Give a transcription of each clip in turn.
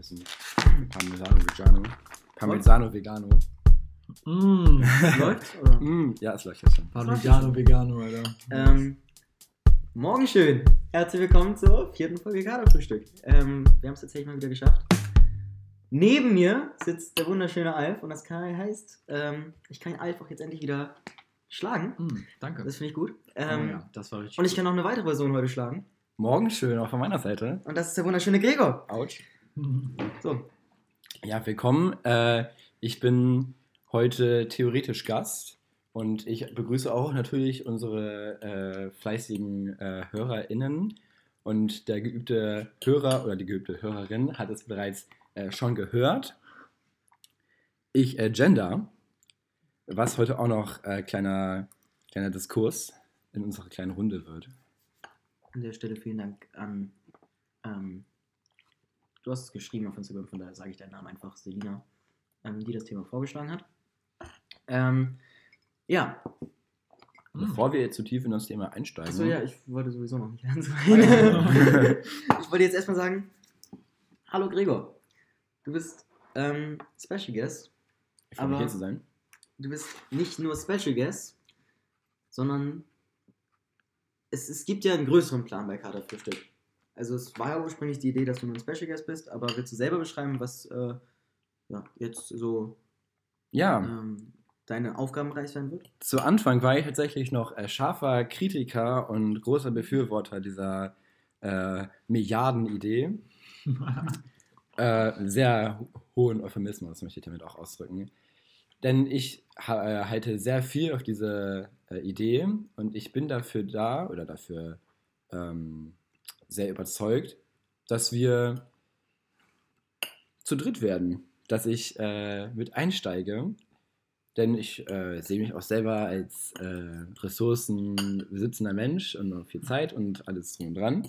bisschen Parmesano Vegano. Parmesano Vegano. Mm, läuft? Oder? Mm, ja, es läuft jetzt schon. Parmigiano Vegano, Alter. Ähm, morgen schön. Herzlich willkommen zur vierten Folge Kaderfrühstück. Ähm, wir haben es tatsächlich mal wieder geschafft. Neben mir sitzt der wunderschöne Alf und das kann, heißt, ähm, ich kann Alf auch jetzt endlich wieder schlagen. Mm, danke. Das finde ich gut. oh, Ähm, ja, das war richtig. Und ich kann noch eine weitere Person heute schlagen. Morgen schön, auch von meiner Seite. Und das ist der wunderschöne Gregor. Autsch. So, Ja, willkommen. Äh, ich bin heute theoretisch Gast und ich begrüße auch natürlich unsere äh, fleißigen äh, HörerInnen. Und der geübte Hörer oder die geübte Hörerin hat es bereits äh, schon gehört. Ich äh, gender, was heute auch noch äh, kleiner, kleiner Diskurs in unserer kleinen Runde wird. an der Stelle vielen Dank an. Ähm, du hast es geschrieben auf Instagram, von daher sage ich deinen Namen einfach, Selina, ähm, die das Thema vorgeschlagen hat. Ähm, ja. Bevor wir jetzt zu tief in das Thema einsteigen. Achso, ja, ich wollte sowieso noch nicht anfangen. ich wollte jetzt erstmal sagen: Hallo Gregor, du bist ähm, Special Guest. Ich freue mich hier zu sein. Du bist nicht nur Special Guest, sondern es, es gibt ja einen größeren Plan bei Kaderfrühstück. Also, es war ja ursprünglich die Idee, dass du nur ein Special Guest bist, aber willst du selber beschreiben, was äh, ja, jetzt so Ja. ähm, deine Aufgabenbereich sein wird? Zu Anfang war ich tatsächlich noch äh, scharfer Kritiker und großer Befürworter dieser äh, Milliardenidee. Äh, sehr ho- hohen Euphemismus möchte ich damit auch ausdrücken. Denn ich ha äh, halte sehr viel auf diese äh, Idee und ich bin dafür da oder dafür ähm, sehr überzeugt, dass wir zu dritt werden, dass ich äh, mit einsteige. Denn ich äh, sehe mich auch selber als äh, ressourcenbesitzender Mensch und noch viel Zeit und alles drum und dran.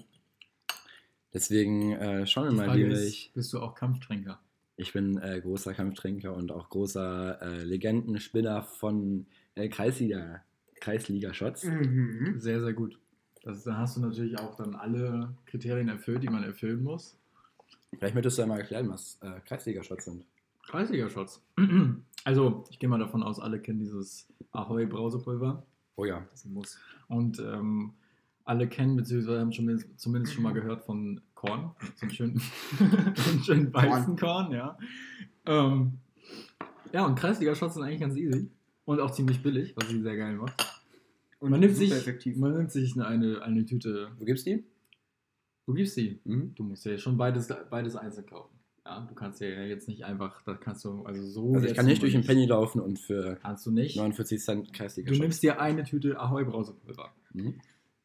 Deswegen äh, schauen wir Die mal, Frage wie ich. bist du auch Kampftrinker? Ich bin äh, großer Kampftrinker und auch großer äh, Legendenspinner von äh, Kreisliga, Kreisliga-Shots. Mhm. Sehr, sehr gut. Das, da hast du natürlich auch dann alle Kriterien erfüllt, die man erfüllen muss. Vielleicht möchtest du einmal erklären, was äh, Kreisliga-Shots sind. Kreisliga-Shots. Also, ich gehe mal davon aus, alle kennen dieses Ahoi-Brausepulver. Oh ja. Das muss. Und ähm, alle kennen, beziehungsweise haben schon, zumindest schon mal gehört von Korn. So einen schönen, so einen schönen Weizenkorn, ja. Ähm, ja, und Kreisliga-Shots sind eigentlich ganz easy. Und auch ziemlich billig, was sie sehr geil macht. Und Man nimmt, super sich, effektiv. man nimmt sich eine, eine Tüte. Wo gibt's die? Wo gibst du die? Mhm. Du musst ja schon beides, beides einzeln kaufen. Ja, du kannst ja jetzt nicht einfach, das kannst du, also so. Also ich kann nicht durch den. Penny laufen und für Kannst du nicht. 49 Cent Du Kreisliga-Shots. nimmst dir eine Tüte Ahoi Brausepulver. Mhm.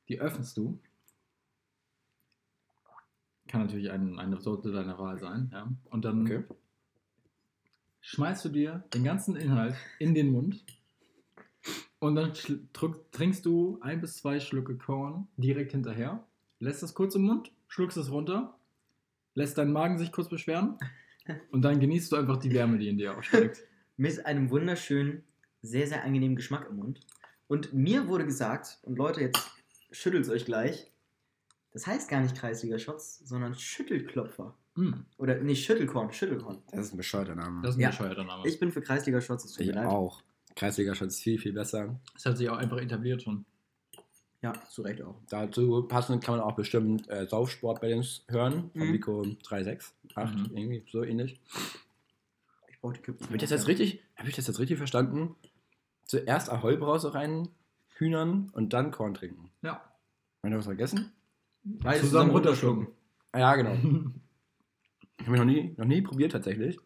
Die öffnest du. Kann natürlich ein, eine Sorte deiner Wahl sein. Ja? Und dann Okay. schmeißt du dir den ganzen Inhalt in den Mund. Und dann drück, trinkst du ein bis zwei Schlücke Korn direkt hinterher. Lässt das kurz im Mund, schluckst es runter, lässt deinen Magen sich kurz beschweren. Und dann genießt du einfach die Wärme, die in dir aufsteigt. mit einem wunderschönen, sehr, sehr angenehmen Geschmack im Mund. Und mir wurde gesagt, und Leute, jetzt schüttelt es euch gleich, das heißt gar nicht Kreisliga-Shots, sondern Schüttelklopfer. Mm, Oder, nee, Schüttelkorn, Schüttelkorn. Das ist ein bescheuerter Name. das ist ein Ja. bescheuerter Name. Ich bin für Kreisliga-Shots, es tut mir ich leid. auch. Kreisliga-Shots viel, viel besser. Das hat sich auch einfach etabliert schon. Ja, zu Recht auch. Dazu passend kann man auch bestimmt äh, Saufsport bei uns hören. Von Mhm. Vico 368, Mhm. irgendwie so ähnlich. Ich brauche die Kippen. Habe ich das jetzt richtig, habe ich das jetzt richtig verstanden? Zuerst Ahoi-Brause rein, Hühnern und dann Korn trinken. Ja. Haben wir was vergessen? Beides Zusammen runterschlucken. Ah, ja, genau. Habe ich noch nie, noch nie probiert tatsächlich.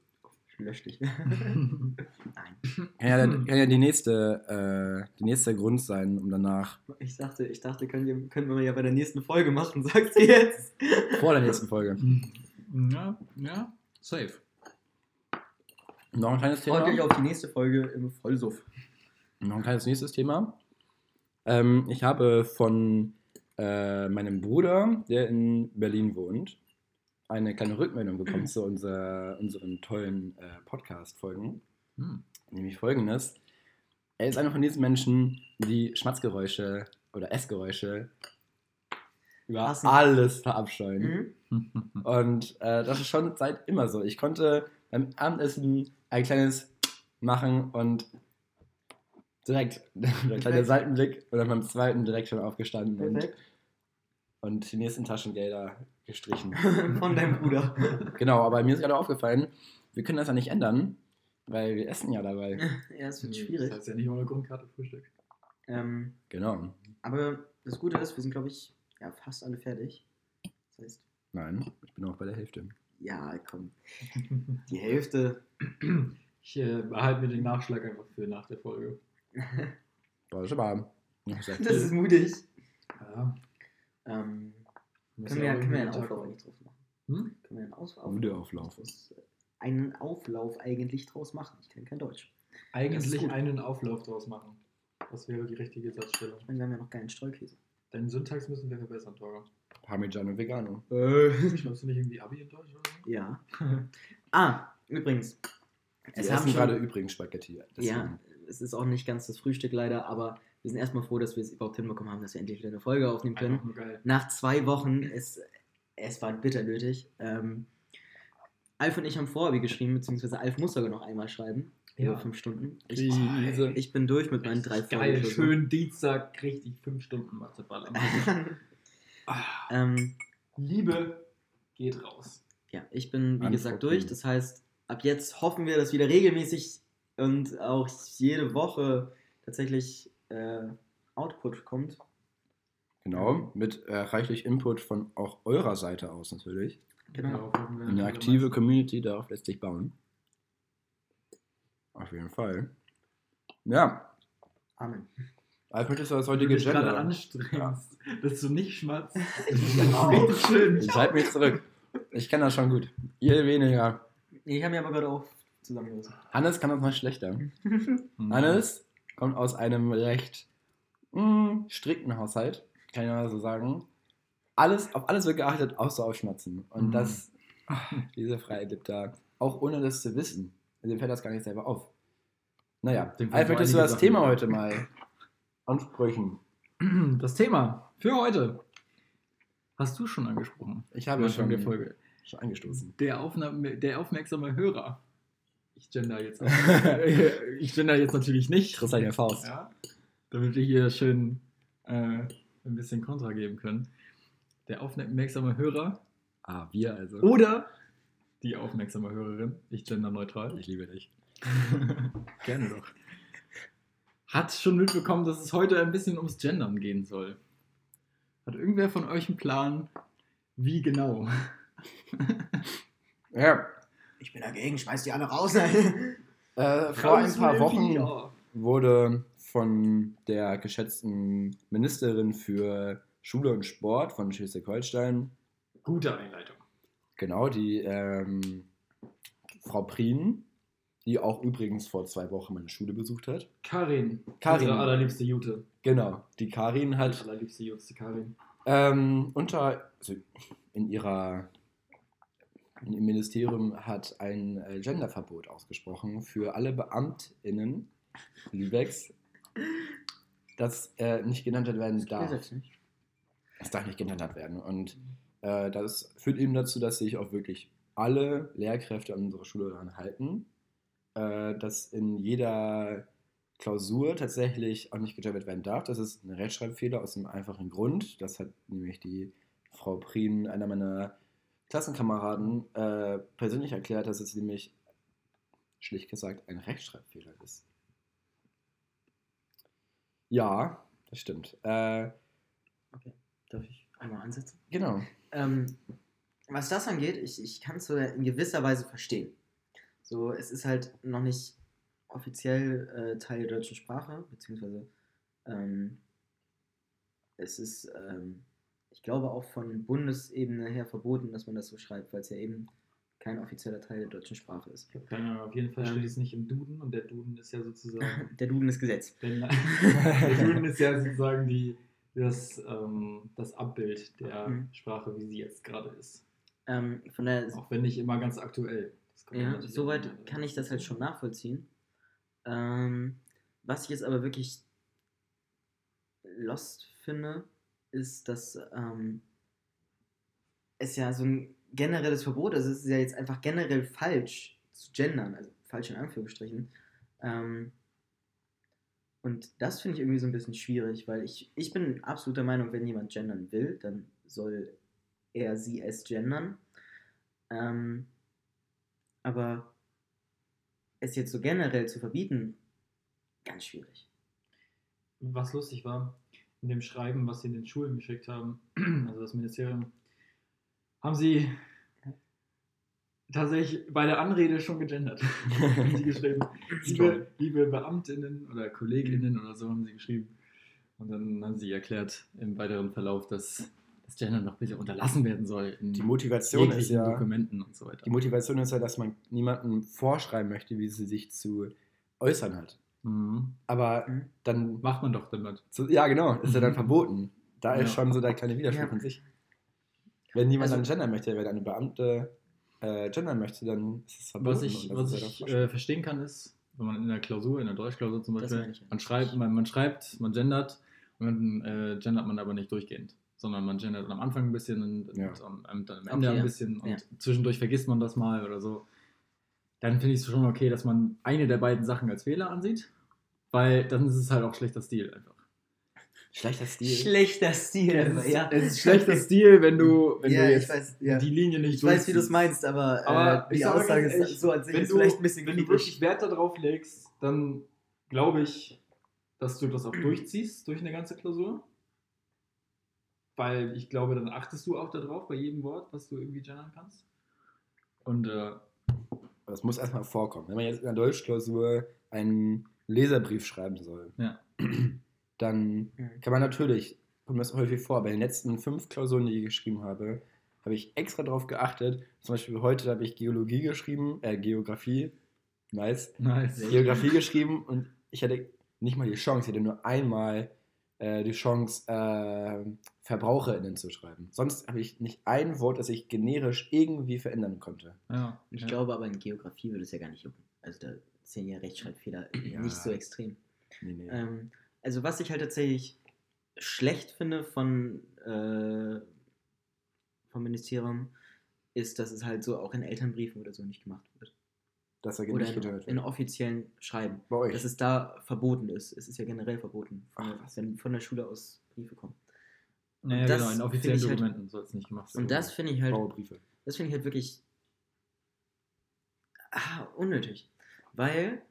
Ich lösche dich. Nein. Kann ja, kann ja die, nächste, äh, die nächste Grund sein, um danach Ich dachte, ich dachte, können wir, können wir ja bei der nächsten Folge machen, sagst du jetzt? vor der nächsten Folge. Ja, ja, safe. Noch ein kleines Thema. Freut euch auf die nächste Folge im Vollsuff. Noch ein kleines nächstes Thema. Ähm, ich habe von äh, meinem Bruder, der in Berlin wohnt, eine kleine Rückmeldung bekommen zu unser, unseren tollen äh, Podcast-Folgen. Hm. Nämlich folgendes. Er ist einer von diesen Menschen, die Schmatzgeräusche oder Essgeräusche über Hassen. alles verabscheuen. Mhm. Und äh, das ist schon seit immer so. Ich konnte beim Abendessen ein kleines machen und direkt der kleine. Seitenblick und dann beim zweiten direkt schon aufgestanden und, und die nächsten Taschengelder gestrichen. Von deinem Bruder. genau, aber mir ist gerade aufgefallen, wir können das ja nicht ändern, weil wir essen ja dabei. ja, es wird Nee, schwierig. Das heißt ja nicht ohne Grundkarte Frühstück. Ähm, Genau. aber das Gute ist, wir sind, glaube ich, ja, fast alle fertig. Das heißt, Nein, ich bin auch bei der Hälfte. ja, komm. Die Hälfte. Ich äh, behalte mir den Nachschlag einfach für nach der Folge. Das ist aber Das ist mutig. Ja. Ähm, können, wir, können wir einen Auflauf draus machen? Hm? Können wir einen Auslauf, Videoauflauf. draus- einen Auflauf eigentlich draus machen? Ich kenne kein Deutsch. Eigentlich einen Auflauf draus machen. Das wäre die richtige Satzstellung. Ich meine, wir haben ja noch keinen Streukäse. Deinen Syntax müssen wir verbessern, Torge. Parmigiano Vegano. Schreibst du nicht irgendwie Abi in Deutsch oder so? Ja. ah, übrigens. Wir Es essen haben schon, gerade übrigens Spaghetti. deswegen. Ja, es ist auch nicht ganz das Frühstück leider, aber wir sind erstmal froh, dass wir es überhaupt hinbekommen haben, dass wir endlich wieder eine Folge aufnehmen können. Nach zwei Wochen, es, es war bitter nötig. Ähm, Alf und ich haben Vorabi geschrieben, beziehungsweise Alf muss sogar noch einmal schreiben. Ja. Über fünf Stunden. Ich, Krise. ich bin durch mit meinen drei Geil, Folgen. schön Dienstag, richtig fünf Stunden Mathe ähm, Liebe geht raus. ja, ich bin, wie Antwort gesagt, durch. Das heißt, ab jetzt hoffen wir, dass wieder regelmäßig und auch jede Woche tatsächlich äh, Output kommt. Genau, mit äh, reichlich Input von auch eurer Seite aus natürlich. Genau. Wir Eine aktive. Community, darauf lässt sich bauen. Auf jeden Fall. Ja, Amen. Alf, möchtest du das Wenn du heutige dich gerade Gender? anstrengst, dass du nicht schmatzt. Genau. Richtig schön. Ich halte mich zurück. Ich kenne das schon gut. Ihr weniger. Ich habe mir aber gerade auch zusammengerissen. Hannes kann das noch schlechter. Hm. Hannes kommt aus einem recht mh, strikten Haushalt, kann ich mal so sagen. Alles, auf alles wird geachtet, außer auf Schmatzen. Und Mhm. das, diese Freiheit da, auch ohne das zu wissen. Dem fällt das gar nicht selber auf. Naja, Dem Alf, fallen möchtest du das Sachen Thema heute mal ansprechen? Das Thema für heute hast du schon angesprochen. Ich habe Anfang schon, der Folge. schon angestoßen. Der, Aufnahme, der aufmerksame Hörer. Ich gender jetzt. ich gender jetzt natürlich nicht. Triss an der Faust. Ja, damit wir hier schön äh, ein bisschen Kontra geben können. Der aufmerksame Hörer Ah, wir also. oder die aufmerksame Hörerin, ich gender neutral, Ich liebe dich. gerne doch, hat schon mitbekommen, dass es heute ein bisschen ums Gendern gehen soll. Hat irgendwer von euch einen Plan, wie genau? Ja, Ich bin dagegen, schmeiß die alle raus. äh, vor ein paar Wochen wurde von der geschätzten Ministerin für Schule und Sport von Schleswig-Holstein, Gute Einleitung. genau, die ähm, Frau Prien, die auch übrigens vor zwei Wochen meine Schule besucht hat. Karin. Karin. Unsere allerliebste Jute. Genau, die Karin hat allerliebste Jute, Karin. ähm, unter, also in ihrer ihrem Ministerium hat ein äh, Genderverbot ausgesprochen für alle BeamtInnen Lübecks, das äh, nicht genannt werden darf. Es darf nicht geändert werden. Und äh, das führt eben dazu, dass sich auch wirklich alle Lehrkräfte an unserer Schule daran halten, äh, dass in jeder Klausur tatsächlich auch nicht gegendert werden darf. Das ist ein Rechtschreibfehler aus dem einfachen Grund. Das hat nämlich die Frau Prien, einer meiner Klassenkameraden, äh, persönlich erklärt, dass es nämlich schlicht gesagt ein Rechtschreibfehler ist. Ja, das stimmt. Äh, Darf ich einmal ansetzen? genau. Ähm, was das angeht, ich, ich kann es so in gewisser Weise verstehen. So, es ist halt noch nicht offiziell äh, Teil der deutschen Sprache, beziehungsweise ähm, es ist, ähm, ich glaube, auch von Bundesebene her verboten, dass man das so schreibt, weil es ja eben kein offizieller Teil der deutschen Sprache ist. Ich habe keine Ahnung, auf jeden Fall Ähm. steht es nicht im Duden und der Duden ist ja sozusagen. Der Duden ist Gesetz. Der Duden ist ja sozusagen die, das, ähm, das Abbild der Mhm. Sprache, wie sie jetzt gerade ist. Ähm, von der Auch wenn nicht immer ganz aktuell. Ja, soweit auch- kann ich das halt schon nachvollziehen. Ähm, was ich jetzt aber wirklich lost finde, ist, dass ähm, es ja so ein generelles Verbot ist. Es ist ja jetzt einfach generell falsch zu gendern, also falsch in Anführungsstrichen. Ähm, und das finde ich irgendwie so ein bisschen schwierig, weil ich, ich bin absoluter Meinung, wenn jemand gendern will, dann soll er sie es gendern. Ähm, aber es jetzt so generell zu verbieten, ganz schwierig. Was lustig war, in dem Schreiben, was sie in den Schulen geschickt haben, also das Ministerium, haben sie tatsächlich bei der Anrede schon gegendert. haben sie geschrieben, liebe, liebe Beamtinnen oder Kolleginnen oder so haben sie geschrieben. Und dann haben sie erklärt im weiteren Verlauf, dass das Gendern noch bitte unterlassen werden soll in Die Motivation ist ja, Dokumenten und so weiter. die Motivation ist ja, dass man niemandem vorschreiben möchte, wie sie sich zu äußern hat. Mhm. Aber Mhm. dann, Macht man doch damit. so, ja genau, ist ja dann verboten. Da ist Ja. schon so der kleine Widerspruch Ja. in sich. Wenn jemand Also- dann gendern möchte, wenn eine Beamte äh, gendern möchte, dann ist es verboten. Was ich, was ja ich äh, verstehen kann, ist, wenn man in der Klausur, in der Deutschklausur zum Beispiel, ja. man, schreibt, man, man schreibt, man gendert und dann äh, gendert man aber nicht durchgehend, sondern man gendert am Anfang ein bisschen und, Ja. und am, am, dann am Okay, Ende ja. ein bisschen und Ja. zwischendurch vergisst man das mal oder so. Dann finde ich es schon okay, dass man eine der beiden Sachen als Fehler ansieht, weil dann ist es halt auch schlechter Stil einfach. Schlechter Stil. Schlechter Stil, Es ist, ja. es ist schlechter Stil, wenn du, wenn ja, du jetzt weiß, ja. die Linie nicht Ich weiß, wie du es meinst, aber, Aber äh, ich die Aussage ist ehrlich, so an sich wenn ist du, vielleicht ein bisschen wenn du wirklich Wert darauf legst, dann glaube ich, dass du das auch durchziehst durch eine ganze Klausur. Weil ich glaube, dann achtest du auch darauf bei jedem Wort, was du irgendwie gendern kannst. Und äh, Das muss erstmal vorkommen. Wenn man jetzt in der Deutschklausur einen Leserbrief schreiben soll, Ja. dann Mhm. kann man natürlich, kommt das häufig vor, bei den letzten fünf Klausuren, die ich geschrieben habe, habe ich extra darauf geachtet. Zum Beispiel heute habe ich Geologie geschrieben, äh, Geografie, nice, nice. Geografie geschrieben und ich hatte nicht mal die Chance, ich hatte nur einmal äh, die Chance, äh, VerbraucherInnen zu schreiben. Sonst habe ich nicht ein Wort, das ich generisch irgendwie verändern konnte. Ja. Ich ja. glaube aber in Geografie würde es ja gar nicht jucken. Also da sind ja Rechtschreibfehler Ja. nicht so extrem. Nee, nee. Ähm, also was ich halt tatsächlich schlecht finde von äh, vom Ministerium, ist, dass es halt so auch in Elternbriefen oder so nicht gemacht wird. dass er Oder nicht in, gehört in wird. offiziellen Schreiben. Bei euch. Dass es da verboten ist. Es ist ja generell verboten, von, Ach, wenn von der Schule aus Briefe kommen. Naja, das genau, in offiziellen halt- Dokumenten soll es nicht gemacht werden. Und das finde ich halt Baubriefe. Das finde ich halt wirklich ah, unnötig. Weil,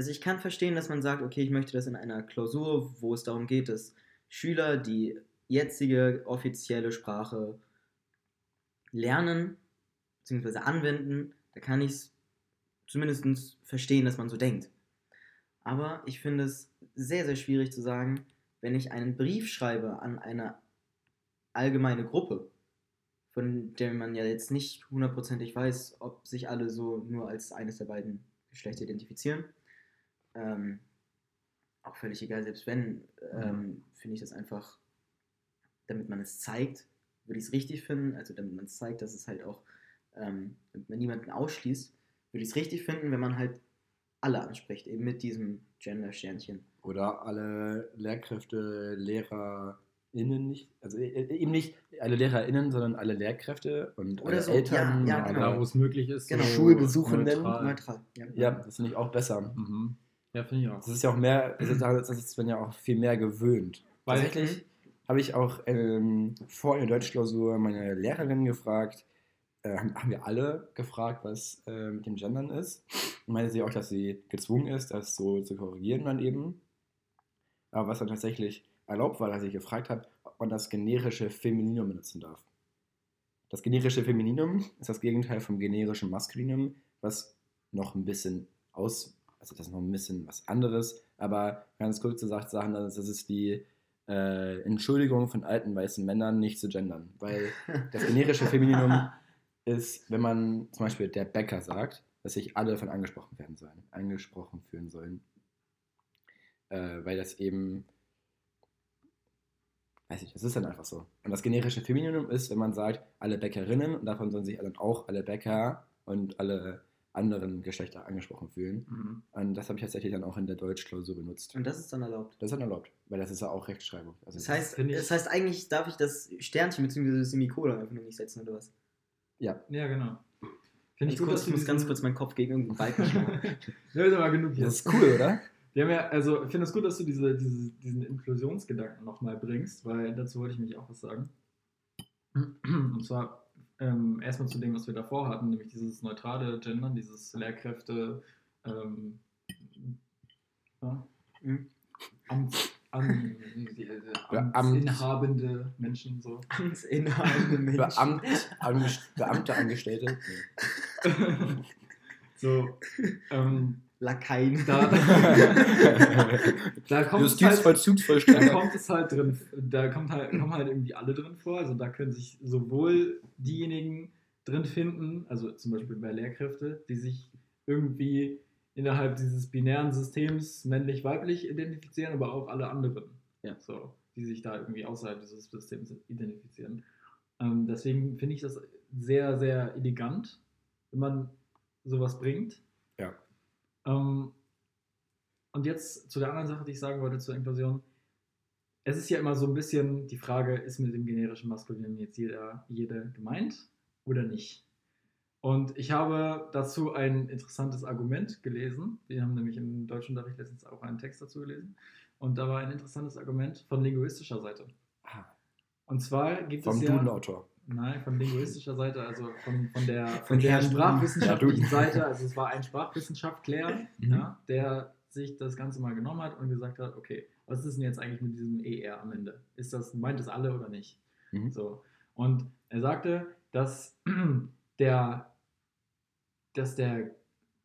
also ich kann verstehen, dass man sagt, okay, ich möchte das in einer Klausur, wo es darum geht, dass Schüler die jetzige offizielle Sprache lernen bzw. anwenden, da kann ich es zumindest verstehen, dass man so denkt. Aber ich finde es sehr, sehr schwierig zu sagen, wenn ich einen Brief schreibe an eine allgemeine Gruppe, von der man ja jetzt nicht hundertprozentig weiß, ob sich alle so nur als eines der beiden Geschlechter identifizieren. Ähm, auch völlig egal, selbst wenn, ähm, finde ich das einfach, damit man es zeigt, würde ich es richtig finden, also damit man es zeigt, dass es halt auch, ähm, damit man niemanden ausschließt, würde ich es richtig finden, wenn man halt alle anspricht, eben mit diesem Gender-Sternchen. Oder alle Lehrkräfte, LehrerInnen nicht, also äh, eben nicht alle LehrerInnen, sondern alle Lehrkräfte und Oder alle so, Eltern. ja, ja, genau. da, wo es möglich ist. Genau. so Schulbesuchenden. neutral. Neutral. Ja, Ja, das finde ich auch besser. Mhm. Ja, finde ich auch. Das ist ja auch mehr, das ist, das ist man ja auch viel mehr gewöhnt. Weil- Tatsächlich habe ich auch ähm, vor der Deutschklausur meine Lehrerin gefragt, äh, haben, haben wir alle gefragt, was äh, mit dem Gendern ist. Und meinte sie auch, dass sie gezwungen ist, das so zu korrigieren dann eben. Aber was dann tatsächlich erlaubt war, dass ich gefragt habe, ob man das generische Femininum benutzen darf. Das generische Femininum ist das Gegenteil vom generischen Maskulinum, was noch ein bisschen aus, also das ist noch ein bisschen was anderes, aber ganz kurz gesagt sagen, das ist die äh, Entschuldigung von alten weißen Männern, nicht zu gendern. Weil das generische Femininum ist, wenn man zum Beispiel der Bäcker sagt, dass sich alle davon angesprochen werden sollen, angesprochen fühlen sollen. Äh, weil das eben, weiß ich, das ist dann einfach so. Und das generische Femininum ist, wenn man sagt, alle Bäckerinnen, und davon sollen sich dann auch alle Bäcker und alle anderen Geschlechter angesprochen fühlen. Mhm. Und das habe ich tatsächlich dann auch in der Deutschklausur benutzt. Und das ist dann erlaubt. Das ist dann erlaubt, weil das ist ja auch Rechtschreibung. Also Das heißt, ich- das heißt, eigentlich darf ich das Sternchen bzw. das Semikolon einfach nur nicht setzen, oder was? ja. Ja, genau. Finde ich gut, ich muss ganz kurz meinen Kopf gegen irgendeinen Balken schlagen. Ja, ist aber genug Das jetzt. ist cool, oder? Wir haben ja, also ich finde es gut, dass du diese, diese, diesen Inklusionsgedanken nochmal bringst, weil dazu wollte ich mich auch was sagen. Und zwar ähm, erstmal zu dem, was wir davor hatten, nämlich dieses neutrale Gendern, dieses Lehrkräfte, ähm, ja, Mhm. Amts, an, die, Beamt. amtsinhabende Menschen so. Amtsinhabende Menschen. Beamt, Angest Beamte, Angestellte. So, ähm, Lakaien. da, da kommt es halt, da Justizvollzugsvollstrecker. kommt es halt drin, da kommt halt, kommen halt irgendwie alle drin vor. Also da können sich sowohl diejenigen drin finden, also zum Beispiel bei Lehrkräfte, die sich irgendwie innerhalb dieses binären Systems männlich-weiblich identifizieren, aber auch alle anderen, Ja. so, die sich da irgendwie außerhalb dieses Systems identifizieren. Ähm, deswegen finde ich das sehr, sehr elegant, wenn man sowas bringt. Ja. Ähm, und jetzt zu der anderen Sache, die ich sagen wollte zur Inklusion. Es ist ja immer so ein bisschen die Frage, ist mit dem generischen Maskulinen jetzt jeder, jede gemeint oder nicht? Und ich habe dazu ein interessantes Argument gelesen. Wir haben nämlich im deutschen Unterricht letztens auch einen Text dazu gelesen. Und da war ein interessantes Argument von linguistischer Seite. Ah, Und zwar gibt Vom es ja... Dudenautor. Nein, von linguistischer Seite, also von, von der, von der sprachwissenschaftlichen. Seite. Also es war ein Sprachwissenschaftler, Mhm. ja, der sich das Ganze mal genommen hat und gesagt hat, okay, was ist denn jetzt eigentlich mit diesem ER am Ende? Ist das, meint es alle oder nicht? Mhm. So. Und er sagte, dass der, dass der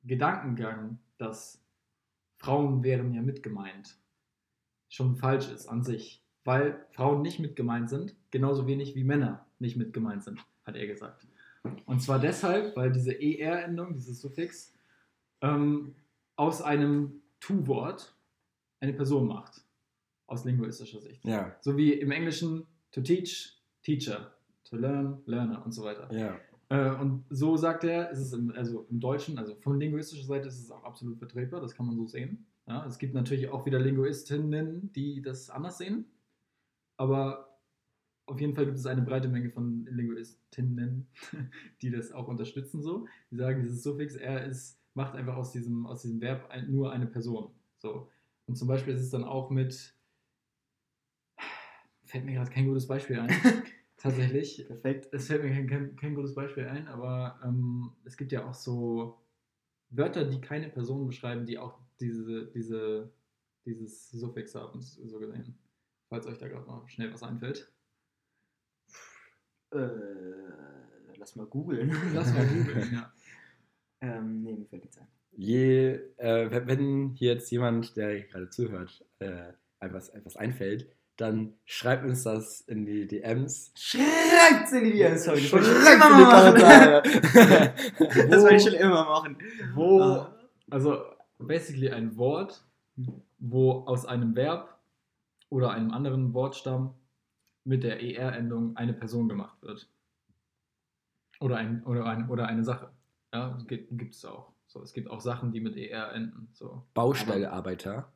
Gedankengang, dass Frauen wären ja mitgemeint, schon falsch ist an sich. Weil Frauen nicht mitgemeint sind, genauso wenig wie Männer nicht mitgemeint sind, hat er gesagt. Und zwar deshalb, weil diese ER-Endung, dieses Suffix, ähm, aus einem Tu-Wort eine Person macht. Aus linguistischer Sicht. Ja, So wie im Englischen to teach, teacher, to learn, learner und so weiter. ja. Äh, und so sagt er, ist es im, also im Deutschen, also von linguistischer Seite ist es auch absolut vertretbar, das kann man so sehen. Ja, es gibt natürlich auch wieder Linguistinnen, die das anders sehen, aber auf jeden Fall gibt es eine breite Menge von Linguistinnen, die das auch unterstützen so. Die sagen, dieses Suffix er ist, macht einfach aus diesem, aus diesem Verb ein, nur eine Person. So. Und zum Beispiel ist es dann auch mit, fällt mir gerade kein gutes Beispiel ein, tatsächlich. Perfekt. Es fällt mir kein, kein, kein gutes Beispiel ein, aber ähm, es gibt ja auch so Wörter, die keine Person beschreiben, die auch diese, diese, dieses Suffix haben, so gesehen. Falls euch da gerade noch schnell was einfällt. Äh, lass mal googeln. Lass mal googeln, ja. ähm, nee, mir fällt nichts ein. Je, äh, wenn- hier jetzt jemand, der gerade zuhört, äh, etwas, etwas einfällt, dann schreibt uns das in die DMs. Schreibt's in die DMs, sorry. Das wollte ich Schreibt's immer machen. Das wollte ich schon immer machen. Wo, Ah. also basically ein Wort, wo aus einem Verb oder einem anderen Wortstamm mit der ER-Endung eine Person gemacht wird. Oder, ein, oder, ein, oder eine Sache. Ja, gibt es auch. So, es gibt auch Sachen, die mit ER enden. So. Baustellarbeiter.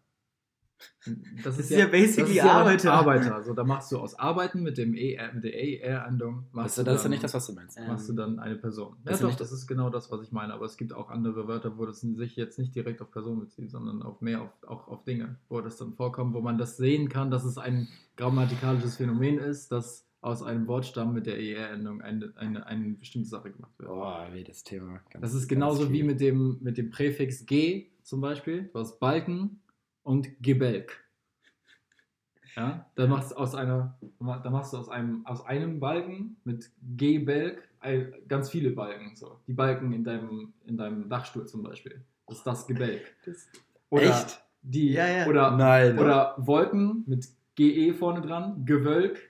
Das ist ja basically Arbeiter. Arbeiter. So, da machst du aus Arbeiten mit, dem ER, mit der ER-Endung. Das, das ist ja nicht das, was du meinst. Äh, machst du dann eine Person. Ja, Das ist doch, nicht- das ist genau das, was ich meine. Aber es gibt auch andere Wörter, wo das sich jetzt nicht direkt auf Personen bezieht, sondern auf mehr auf, auch auf Dinge, wo das dann vorkommt, wo man das sehen kann, dass es ein grammatikalisches Phänomen ist, dass aus einem Wortstamm mit der ER-Endung eine, eine, eine bestimmte Sache gemacht wird. Oh, wie das Thema. Ganz, Das ist genauso wie mit dem, mit dem Präfix G zum Beispiel. Du hast Balken und Gebälk. Ja, da machst du aus einer, da machst du aus einem, aus einem Balken mit G-Belk ein- ganz viele Balken. So. Die Balken in deinem, in deinem Dachstuhl zum Beispiel. Das ist das Gebälk. Das- Oder Echt? Die, Ja, ja. Oder, Nein. oder Wolken mit GE vorne dran, Gewölk.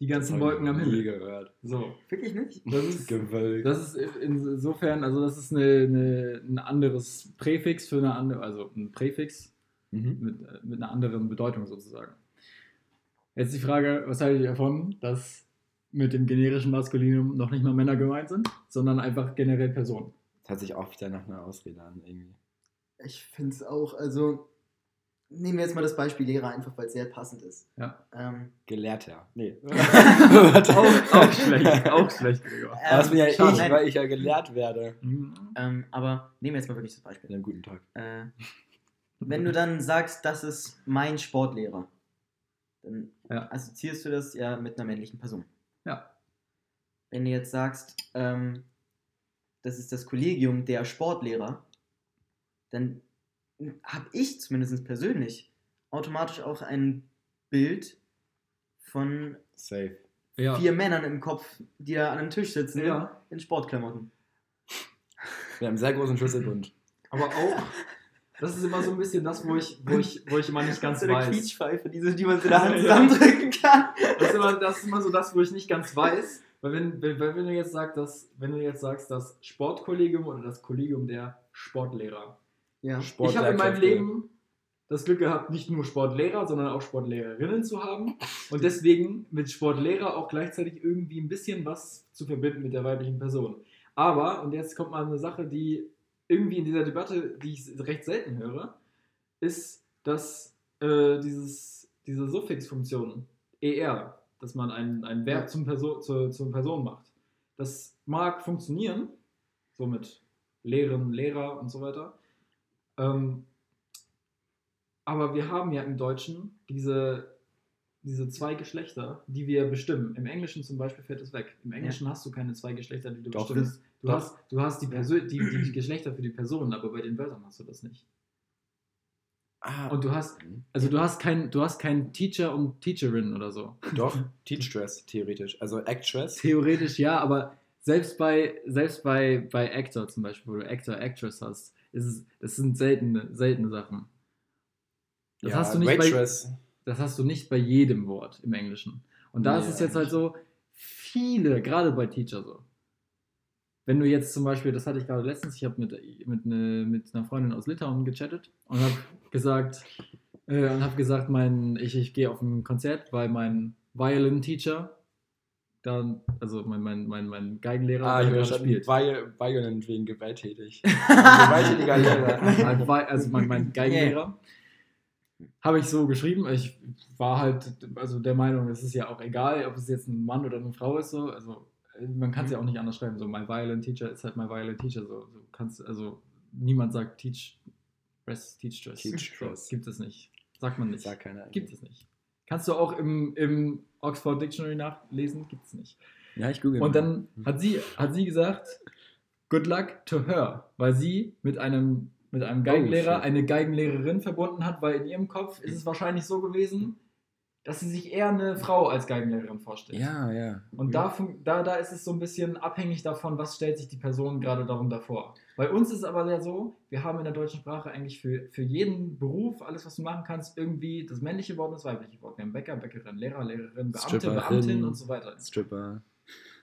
Die ganzen Wolken am Himmel. gehört. So. Wirklich nicht? Das ist, das ist insofern, also das ist eine, eine, ein anderes Präfix für eine andere, also ein Präfix mhm. mit, mit einer anderen Bedeutung sozusagen. Jetzt die Frage, was haltet ihr davon, dass mit dem generischen Maskulinum noch nicht mal Männer gemeint sind, sondern einfach generell Personen. Das hört sich auch wieder nach einer Ausrede an, irgendwie. Ich finde es auch, also nehmen wir jetzt mal das Beispiel Lehrer einfach, weil es sehr passend ist. Ja. Ähm, Gelehrter. Nee. auch, auch schlecht, auch schlecht, Gregor. Aber das bin ja schade. ich, weil ich ja gelehrt werde. Mhm. ähm, aber nehmen wir jetzt mal wirklich das Beispiel. In einem guten Tag. Äh, wenn du dann sagst, das ist mein Sportlehrer, dann Ja. assoziierst du das ja mit einer männlichen Person. Ja. Wenn du jetzt sagst, ähm, das ist das Kollegium der Sportlehrer, dann habe ich zumindest persönlich automatisch auch ein Bild von Safe. Ja. vier Männern im Kopf, die da an einem Tisch sitzen Ja. in Sportklamotten. Wir haben einen sehr großen Schlüsselbund. Aber auch, das ist immer so ein bisschen das, wo ich, wo ich, wo ich immer nicht ganz so eine weiß. Quietschpfeife, diese, die man so in der Hand Ja. zusammendrücken kann. Das ist, immer, das ist immer so das, wo ich nicht ganz weiß. Weil wenn, wenn, wenn du jetzt sagst, dass, wenn du jetzt sagst, das Sportkollegium oder das Kollegium der Sportlehrer. Ja. Ich habe in meinem. Leben das Glück gehabt, nicht nur Sportlehrer, sondern auch Sportlehrerinnen zu haben. Und deswegen mit Sportlehrer auch gleichzeitig irgendwie ein bisschen was zu verbinden mit der weiblichen Person. Aber, und jetzt kommt mal eine Sache, die irgendwie in dieser Debatte, die ich recht selten höre, ist, dass äh, dieses, diese Suffixfunktion ER, dass man ein, ein Verb Ja. zum Perso zur, zur Person macht, das mag funktionieren, so mit Lehren, Lehrer und so weiter. Ähm, aber wir haben ja im Deutschen diese, diese zwei Geschlechter, die wir bestimmen. Im Englischen zum Beispiel fällt es weg. Im Englischen hast du keine zwei Geschlechter, die du Doch, bestimmst. Du hast, du hast die, Persö die, die Geschlechter für die Personen, aber bei den Wörtern hast du das nicht. Ah, Und du hast, also du hast kein, du hast keinen Teacher und Teacherin oder so. Doch, Teach-Dress, theoretisch. Also Actress. Theoretisch ja, aber selbst bei, selbst bei, bei Actor zum Beispiel, wo du Actor, Actress hast, ist das sind seltene, seltene Sachen. Das, ja, hast du nicht bei, das hast du nicht bei jedem Wort im Englischen. Und da Nee, ist es jetzt halt so, viele, gerade bei Teacher so. Wenn du jetzt zum Beispiel, das hatte ich gerade letztens, ich habe mit, mit, ne, mit einer Freundin aus Litauen gechattet und habe gesagt, äh, und habe gesagt, mein, ich, ich gehe auf ein Konzert, weil mein Violin-Teacher, dann, also mein, mein, mein, mein Geigenlehrer, Ah, ich gerade verstanden. spielt. Viol- Violent wegen gewalttätig. Gewalttätiger Lehrer. Also mein, mein Geigenlehrer. Habe ich so geschrieben. Ich war halt also der Meinung, es ist ja auch egal, ob es jetzt ein Mann oder eine Frau ist. So. Also man kann es ja auch nicht anders schreiben. So, my violin teacher ist halt my violin teacher. So, so kannst also niemand sagt teach dress, teach dress. Teach dress. Gibt es nicht. Sagt man nicht. Sagt keiner. Gibt es nicht. Kannst du auch im, im Oxford Dictionary nachlesen? Gibt es nicht. Ja, ich google. Und mal. dann hat sie, hat sie gesagt, good luck to her, weil sie mit einem, mit einem Geigenlehrer shit. eine Geigenlehrerin verbunden hat, weil in ihrem Kopf ist es wahrscheinlich so gewesen, dass sie sich eher eine Frau als Geigenlehrerin vorstellt. Ja, ja. Und da, fun- da, da ist es so ein bisschen abhängig davon, was stellt sich die Person gerade darunter vor. Bei uns ist es aber ja so, wir haben in der deutschen Sprache eigentlich für, für jeden Beruf, alles was du machen kannst, irgendwie das männliche Wort und das weibliche Wort. Wir haben Bäcker, Bäckerin, Lehrer, Lehrerin, Beamte, Stripperin. Beamtin und so weiter. Stripper.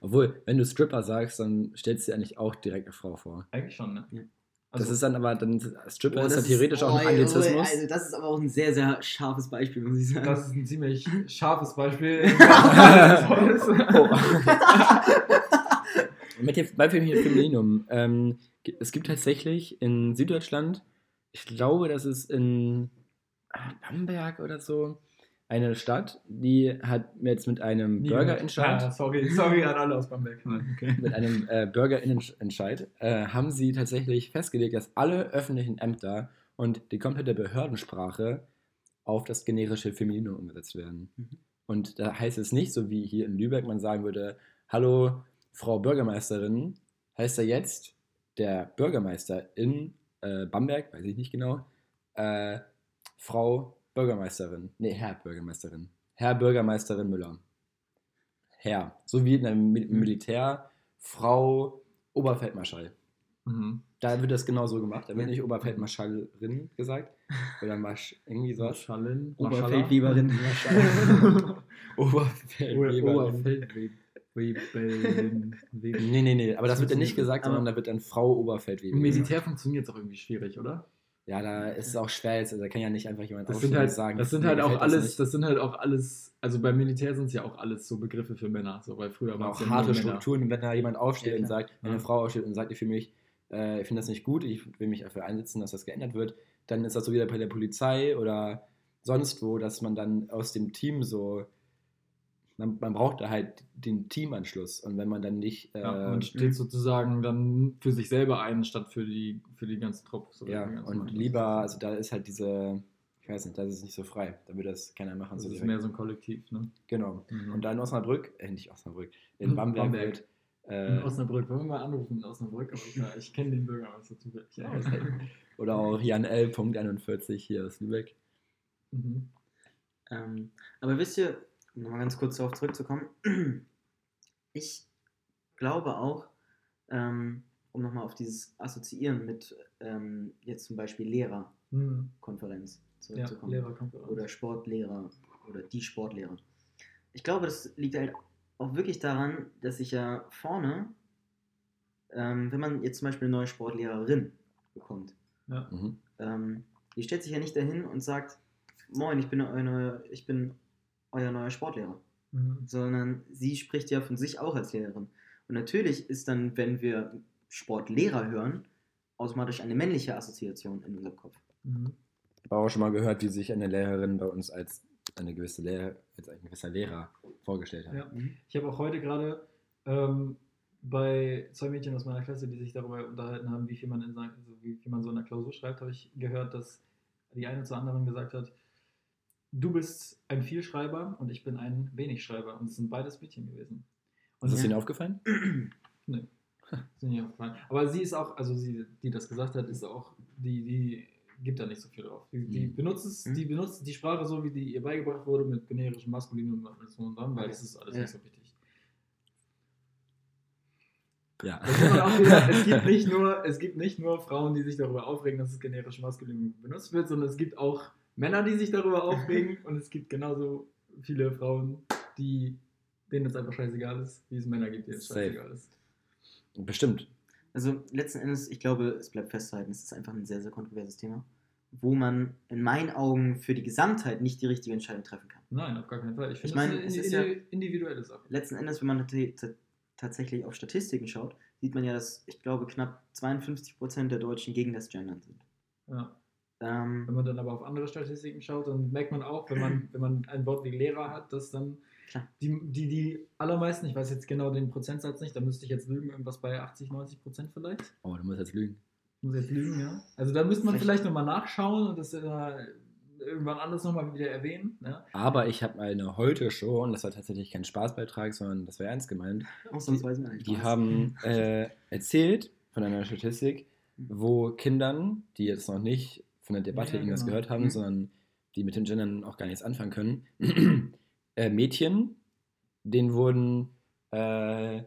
Obwohl, wenn du Stripper sagst, dann stellst du dir eigentlich auch direkt eine Frau vor. Eigentlich schon, ne? Ja. Also, das ist dann aber, dann Stripper Oh, ist das dann theoretisch auch ein oh, Anglizismus. oh, Also das ist aber auch ein sehr, sehr scharfes Beispiel, muss ich sagen. Das ist ein ziemlich scharfes Beispiel. Oh. Mit dem Beispiel mit dem Femininum. Ähm, es gibt tatsächlich in Süddeutschland, ich glaube, das ist in Bamberg oder so, eine Stadt, die hat jetzt mit einem Bürgerentscheid, Ah, sorry, sorry an alle aus Bamberg. Okay. mit einem äh, Bürgerinnenentscheid, äh, haben sie tatsächlich festgelegt, dass alle öffentlichen Ämter und die komplette Behördensprache auf das generische Femininum umgesetzt werden. Mhm. Und da heißt es nicht, so wie hier in Lübeck, man sagen würde, hallo, Frau Bürgermeisterin, heißt da jetzt der Bürgermeister in äh, Bamberg, weiß ich nicht genau, äh, Frau Bürgermeisterin, nee, Herr Bürgermeisterin, Herr Bürgermeisterin Müller. Herr, so wie in einem Mil Militär, Frau Oberfeldmarschall. Mhm. Da wird das genau so gemacht. Da wird nicht Oberfeldmarschallin gesagt. Oder Marsch, irgendwie sowas. Marschallin. Oberfeldweberin. Oberfeldweberin. Oberfeldwebelin. Nee, nee, nee. Aber das wird dann nicht gesagt, Aber- sondern da wird dann Frau Im Oberfeldwebel Militär funktioniert es auch irgendwie schwierig, oder? Ja, da ist es auch schwer jetzt, also da kann ja nicht einfach jemand Das sind halt, und sagen, das sind halt auch das alles, nicht. das sind halt auch alles, also beim Militär sind es ja auch alles so Begriffe für Männer, so, weil früher waren auch es ja harte Männer. Strukturen, und wenn da jemand aufsteht Ja, und sagt, wenn eine Frau aufsteht und sagt, ich fühle mich, äh, ich finde das nicht gut, ich will mich dafür einsetzen, dass das geändert wird, dann ist das so wieder bei der Polizei oder sonst wo, dass man dann aus dem Team so, man, man braucht da halt den Teamanschluss und wenn man dann nicht, äh, Ja, man Mhm. steht sozusagen dann für sich selber ein, statt für die, für die ganze Truppe. so ja, die ganze und Mannschaft. lieber, also da ist halt diese, ich weiß nicht, da ist es nicht so frei, da würde das keiner machen. das so ist direkt. mehr so ein Kollektiv, ne? Genau. Mhm. Und da in Osnabrück, äh, nicht Osnabrück, in Mhm, Bamberg, Bamberg. wird, In äh, Osnabrück, wollen wir mal anrufen in Osnabrück, aber ich, ich kenne den Bürgermeister zufällig. Ja, halt- oder auch Jan L. Punkt 41 hier aus Lübeck. mhm. Ähm, aber wisst ihr, um nochmal ganz kurz darauf zurückzukommen, ich glaube auch, ähm, um nochmal auf dieses Assoziieren mit ähm, jetzt zum Beispiel Lehrerkonferenz Mhm. Ja, zurückzukommen. Lehrerkonferenz. oder Sportlehrer oder die Sportlehrer. Ich glaube, das liegt halt auch wirklich daran, dass sich ja vorne, ähm, wenn man jetzt zum Beispiel eine neue Sportlehrerin bekommt, ja. Mhm. ähm, die stellt sich ja nicht dahin und sagt, moin, ich bin euer neuer, ich bin euer neuer Sportlehrer, Mhm. sondern sie spricht ja von sich auch als Lehrerin. Und natürlich ist dann, wenn wir Sportlehrer hören, automatisch eine männliche Assoziation in unserem Kopf. Mhm. Ich habe auch schon mal gehört, wie sich eine Lehrerin bei uns als eine gewisse Lehrer, als ein gewisser Lehrer vorgestellt hat. Ja. Ich habe auch heute gerade ähm, bei zwei Mädchen aus meiner Klasse, die sich darüber unterhalten haben, wie viel man in also wie viel man so in der Klausur schreibt, habe ich gehört, dass die eine zur anderen gesagt hat, du bist ein Vielschreiber und ich bin ein Wenigschreiber. Und es sind beides Mädchen gewesen. Und Ist das. Ihnen aufgefallen? Nee. Sind nicht aufgefallen. Aber sie ist auch, also sie, die das gesagt hat, ist auch, die, die gibt da nicht so viel drauf. Die, die, Mhm. benutzt es, die benutzt die Sprache so, wie die ihr beigebracht wurde, mit generischen Maskulinen und so und dann, weil das ist alles Ja. nicht so wichtig. Ja. Wieder, es, gibt nicht nur, es gibt nicht nur Frauen, die sich darüber aufregen, dass es generisch maskulin benutzt wird, sondern es gibt auch Männer, die sich darüber aufregen und es gibt genauso viele Frauen, die denen es einfach scheißegal ist, wie es Männer gibt, denen es scheißegal ist. Bestimmt. Also letzten Endes, ich glaube, es bleibt festzuhalten, es ist einfach ein sehr, sehr kontroverses Thema, wo man in meinen Augen für die Gesamtheit nicht die richtige Entscheidung treffen kann. Nein, auf gar keinen Fall. Ich Ich finde, meine, das es ist ja- indi- individuelle Sache. Letzten Endes, wenn man tat- tat- tatsächlich auf Statistiken schaut, sieht man ja, dass, ich glaube, knapp 52% der Deutschen gegen das Gendern sind. Ja. Ähm, Wenn man dann aber auf andere Statistiken schaut, dann merkt man auch, wenn man, wenn man ein Wort wie Lehrer hat, dass dann Klar. die, die, die allermeisten, ich weiß jetzt genau den Prozentsatz nicht, da müsste ich jetzt lügen, irgendwas bei 80, 90 Prozent vielleicht. Oh, du musst jetzt lügen. Ich muss jetzt lügen, ja. Also da müsste man Vielleicht- vielleicht nochmal nachschauen und das äh, irgendwann alles nochmal wieder erwähnen. Ne? Aber ich habe eine Heute-Show und das war tatsächlich kein Spaßbeitrag, sondern das war ernst gemeint. ausnahmsweise mal Die haben äh, erzählt von einer Statistik, wo Kindern, die jetzt noch nicht von der Debatte Ja, irgendwas genau. gehört haben, Mhm. sondern die mit den Gendern auch gar nichts anfangen können, äh, Mädchen, denen wurden äh,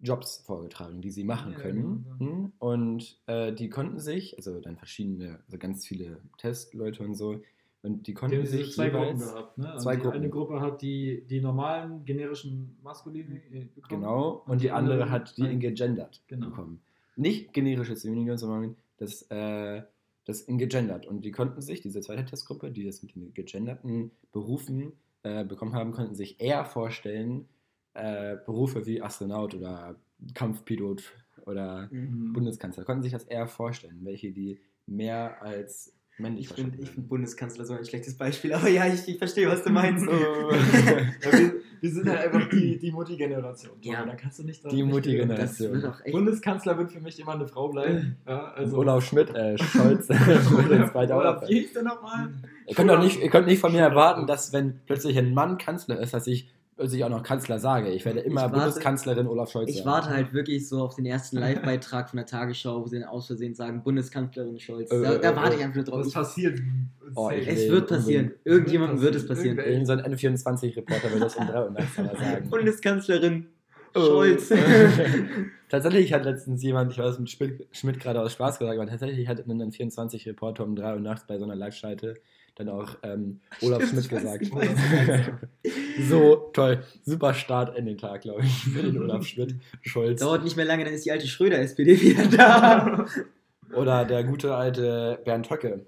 Jobs vorgetragen, die sie machen Ja, können. genau. Hm? Und äh, die konnten sich, also dann verschiedene, also ganz viele Testleute und so, und die Die konnten diese sich zwei Gruppen gehabt. Ne? Und zwei die Gruppen. eine Gruppe hat die, die normalen generischen Maskulinen äh, bekommen. Genau, und, die andere hat die in gegendert Genau. bekommen. Nicht generisches Feminium, sondern das, äh, das in gegendert. Und die konnten sich, diese zweite Testgruppe, die das mit den gegenderten Berufen äh, bekommen haben, konnten sich eher vorstellen, äh, Berufe wie Astronaut oder Kampfpilot oder Mhm. Mhm. Bundeskanzler, konnten sich das eher vorstellen, welche die mehr als männlich Ich finde find. Bundeskanzler so ein schlechtes Beispiel, aber ja, ich, ich verstehe, was du meinst. Ja, wir, wir sind halt einfach die, die Mutti-Generation. Ja. Da kannst du nicht Die Mutti-Generation. Bundeskanzler wird für mich immer eine Frau bleiben. Ja, also Olaf Schmidt, äh, Scholz, Olaf, Olaf. wie hieß der nochmal? Ihr könnt doch nicht, ihr könnt nicht von mir erwarten, dass wenn plötzlich ein Mann Kanzler ist, dass ich plötzlich auch noch Kanzler sage. Ich werde immer Ich warte- Bundeskanzlerin Olaf Scholz Ich warte halt wirklich so auf den ersten Live-Beitrag von der Tagesschau, wo sie dann aus Versehen sagen, Bundeskanzlerin Scholz. Äh, Da, äh, da äh, warte ich einfach nur drauf. Das Ich, passiert. Oh, ich es wird passieren. Irgendjemandem wird wird es passieren. Irgend so ein N24-Reporter will das um 3 Uhr nachts sagen. Bundeskanzlerin Oh. Scholz. tatsächlich hat letztens jemand, ich weiß mit Schmidt, Schmidt gerade aus Spaß gesagt, aber tatsächlich hat ein 24-Reporter um 3 Uhr nachts bei so einer Live-Schalte dann auch ähm, Olaf Stimmt, Schmidt gesagt. so toll. Super Start in den Tag, glaube ich. Für den Olaf Schmidt. Scholz. Dauert nicht mehr lange, dann ist die alte Schröder-SPD wieder da. Oder der gute alte Bernd Höcke.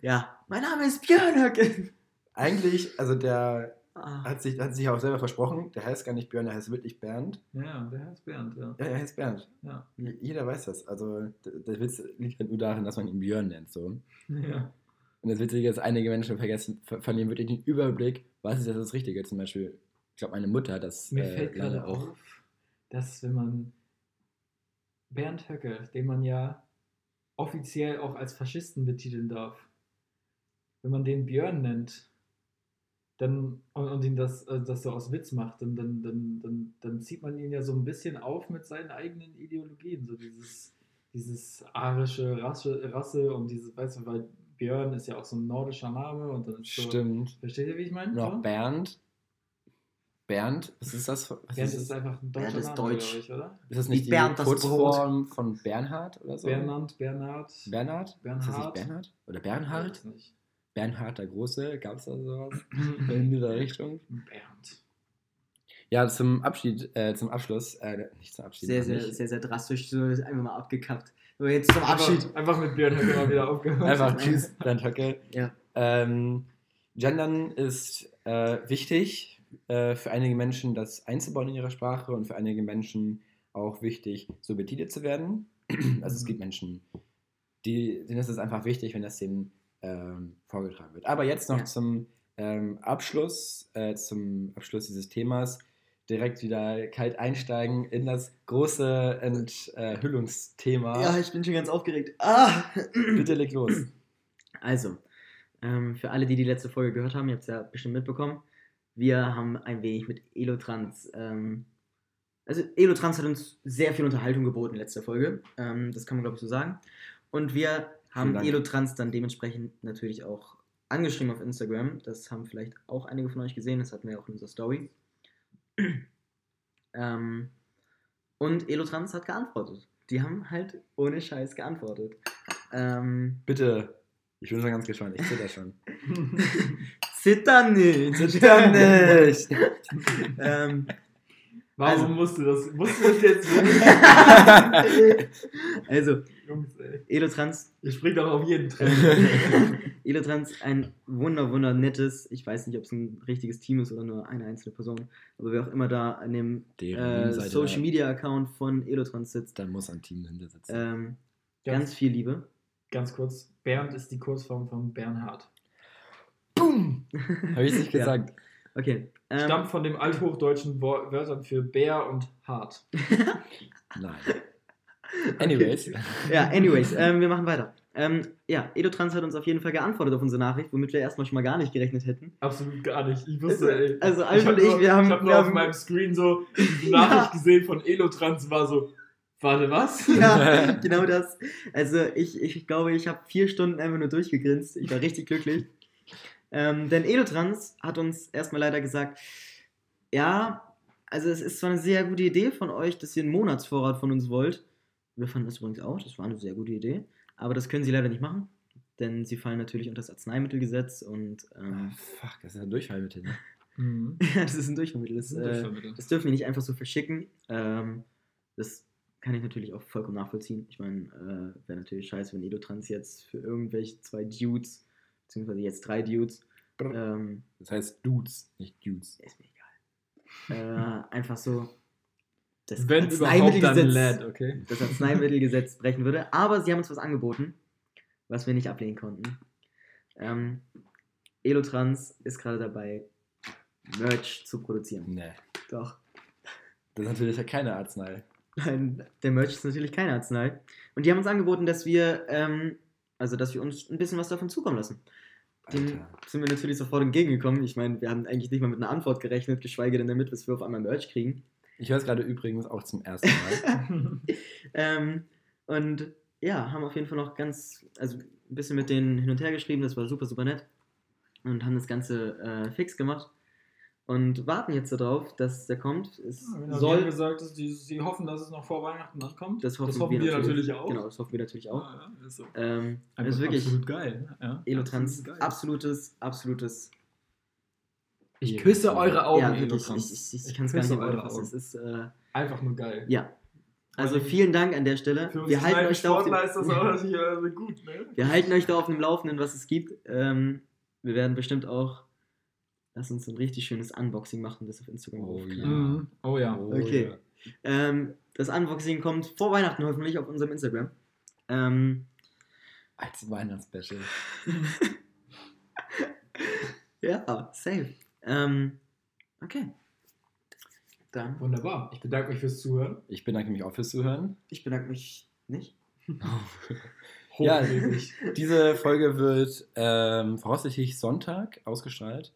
Ja, mein Name ist Björn Höcke. Eigentlich, also der Ah, hat sich, hat sich auch selber versprochen, der heißt gar nicht Björn, der heißt wirklich Bernd. Ja, der heißt Bernd, ja. Ja, er heißt Bernd. Ja. Jeder weiß das. Also d- der Witz liegt halt nur darin, dass man ihn Björn nennt. So. ja. Und das Witzige ist, einige Menschen vergessen, ver verlieren wirklich den Überblick, was ist jetzt das Richtige. Zum Beispiel, ich glaube, meine Mutter das Mir äh, fällt gerade lange auf, dass wenn man Bernd Höcke, den man ja offiziell auch als Faschisten betiteln darf, wenn man den Björn nennt, dann und, und ihn das, äh, das so aus Witz macht, dann, dann, dann, dann, dann zieht man ihn ja so ein bisschen auf mit seinen eigenen Ideologien, so dieses, dieses arische Rasse, Rasse und dieses, weißt du, weil Björn ist ja auch so ein nordischer Name und dann ist so, Stimmt. versteht ihr, wie ich meine? Noch So? Bernd. Bernd, was ist das? Was Bernd ist, ist das? einfach ein Bernd deutscher ist Name, deutsch. glaube ich, oder? ist das Wie nicht die Bernd das Kurzform von Bernhard oder so? Bernhard, Bernhard. Bernhard? Ist das nicht Bernhard. Bernhard? Oder Ich Bernhard? weiß nicht. Bernhard der Große, gab es da sowas in dieser Richtung? Bernd. Ja, zum Abschied, äh, zum Abschluss, äh, nicht zum Abschied. sehr, sehr, nicht. sehr, sehr drastisch. So ist einfach mal abgekappt. So, jetzt zum Abschied. Einfach, einfach mit Björn Höcke mal wieder aufgehört. Einfach tschüss, Bernd Höcke. Ja. Ähm, Gendern ist äh, wichtig äh, für einige Menschen, das einzubauen in ihrer Sprache und für einige Menschen auch wichtig, so betitelt zu werden. Also es Mhm. gibt Menschen, die, denen ist es einfach wichtig, wenn das denen ähm, vorgetragen wird. Aber jetzt noch Ja. zum ähm, Abschluss, äh, zum Abschluss dieses Themas direkt wieder kalt einsteigen in das große Enthüllungsthema. Ja, ich bin schon ganz aufgeregt. Ah! Bitte leg los. Also, ähm, für alle, die die letzte Folge gehört haben, ihr habt es ja bestimmt mitbekommen, wir haben ein wenig mit Elotrans, ähm, also Elotrans hat uns sehr viel Unterhaltung geboten in letzter Folge, ähm, das kann man glaube ich so sagen. Und wir haben. Elotrans dann dementsprechend natürlich auch angeschrieben auf Instagram, das haben vielleicht auch einige von euch gesehen, das hatten wir auch in unserer Story. Ähm, und Elotrans hat geantwortet. Die haben halt ohne Scheiß geantwortet. Ähm, Bitte. Ich bin schon ganz gespannt. Ich zitter schon. Zitter nicht, zitter nicht. ähm, Warum Also- musste das, musste das jetzt also, Jungs. Elotrans, Ich spring doch auf jeden Trend. Elotrans, ein wunder, wunder nettes, ich weiß nicht, ob es ein richtiges Team ist oder nur eine einzelne Person, aber wer auch immer da an dem äh, Social da- Media Account von Elotrans sitzt, Dann muss ein Team dahinter sitzen. ähm, Ganz, ganz viel Liebe. ganz kurz, Bernd ist die Kurzform von Bernhard. Boom! Habe ich nicht Ja. Okay. Ähm, Stammt von dem althochdeutschen Wörtern für Bär und Hart. Nein. Anyways. Ja, anyways, ähm, wir machen weiter. Ähm, ja, Edotrans hat uns auf jeden Fall geantwortet auf unsere Nachricht, womit wir erstmal schon mal gar nicht gerechnet hätten. Absolut gar nicht. Ich wusste, ey. Also, Alf und ich, nur, wir haben- ich hab nur wir auf haben- meinem Screen so die Nachricht gesehen von Elotrans, war so, warte, was? Ja, genau das. Also ich, ich glaube, ich habe vier Stunden einfach nur durchgegrinst. Ich war richtig glücklich. Ähm, denn Edotrans hat uns erstmal leider gesagt, ja, also es ist zwar eine sehr gute Idee von euch, dass ihr einen Monatsvorrat von uns wollt. Wir fanden das übrigens auch, das war eine sehr gute Idee. Aber das können sie leider nicht machen, denn sie fallen natürlich unter das Arzneimittelgesetz und Ah, ähm, fuck, das ist ein Durchfallmittel. Ne? Mhm. ja, das ist ein Durchfallmittel. Das, äh, das dürfen wir nicht einfach so verschicken. Ähm, das kann ich natürlich auch vollkommen nachvollziehen. Ich meine, äh, wäre natürlich scheiße, wenn Edotrans jetzt für irgendwelche zwei Dudes, beziehungsweise jetzt drei Dudes, ähm, Das heißt Dudes, nicht Dudes. ist mir egal, äh, einfach so das Wenn dann Lad, okay? das Arzneimittelgesetz brechen würde. Aber sie haben uns was angeboten, was wir nicht ablehnen konnten. Ähm, Elotrans ist gerade dabei, Merch zu produzieren. Nee. Doch. Das ist natürlich ja keine Arznei. Nein, der Merch ist natürlich keine Arznei. Und die haben uns angeboten, dass wir, ähm, also dass wir uns ein bisschen was davon zukommen lassen. Dem Alter. sind wir natürlich sofort entgegengekommen. Ich meine, wir haben eigentlich nicht mal mit einer Antwort gerechnet, geschweige denn damit, dass wir auf einmal Merch kriegen. Ich höre es gerade übrigens auch zum ersten Mal. Ähm, und ja, haben auf jeden Fall noch ganz, also ein bisschen mit denen hin und her geschrieben, das war super, super nett. Und haben das Ganze äh, fix gemacht. Und warten jetzt darauf, dass der kommt. Es Ja, soll, gesagt, dass die, sie hoffen, dass es noch vor Weihnachten ankommt. das hoffen, wir, natürlich auch. Genau, das hoffen wir natürlich auch. Ja, ja, ist so. Ähm, das Einfach ist wirklich absolut geil. Ja, Elotrans, absolut geil. absolutes, absolutes. Ich küsse eure Augen, ja, wirklich, Elotrans. ich, ich, ich, kann es gar nicht eure. Es ist, äh, Einfach nur geil. ja. Also vielen Dank an der Stelle. Für uns Wir halten, euch da auf ist das dem, natürlich äh, gut, ne? wir halten euch da auf dem Laufenden, was es gibt. Ähm, wir werden bestimmt auch, lass uns ein richtig schönes Unboxing machen, das auf Instagram Oh hochkriegen. ja. Mhm. Oh ja. Oh, Okay. ja. Ähm, das Unboxing kommt vor Weihnachten hoffentlich auf unserem Instagram. Ähm, Als Weihnachtsspecial. ja, safe. Ähm, okay. Dann, Wunderbar. Ich bedanke mich fürs Zuhören. Ich bedanke mich auch fürs Zuhören. ich bedanke mich nicht. Ja, diese Folge wird ähm, voraussichtlich Sonntag ausgestrahlt.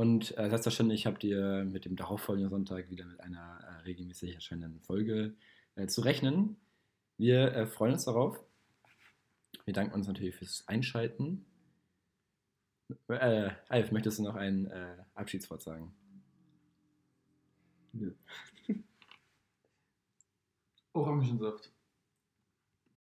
Und äh, selbstverständlich habt ihr mit dem darauffolgenden Sonntag wieder mit einer äh, regelmäßig erscheinenden Folge äh, zu rechnen. Wir äh, freuen uns darauf. Wir danken uns natürlich fürs Einschalten. Äh, Alf, möchtest du noch ein äh, Abschiedswort sagen? Orangensaft.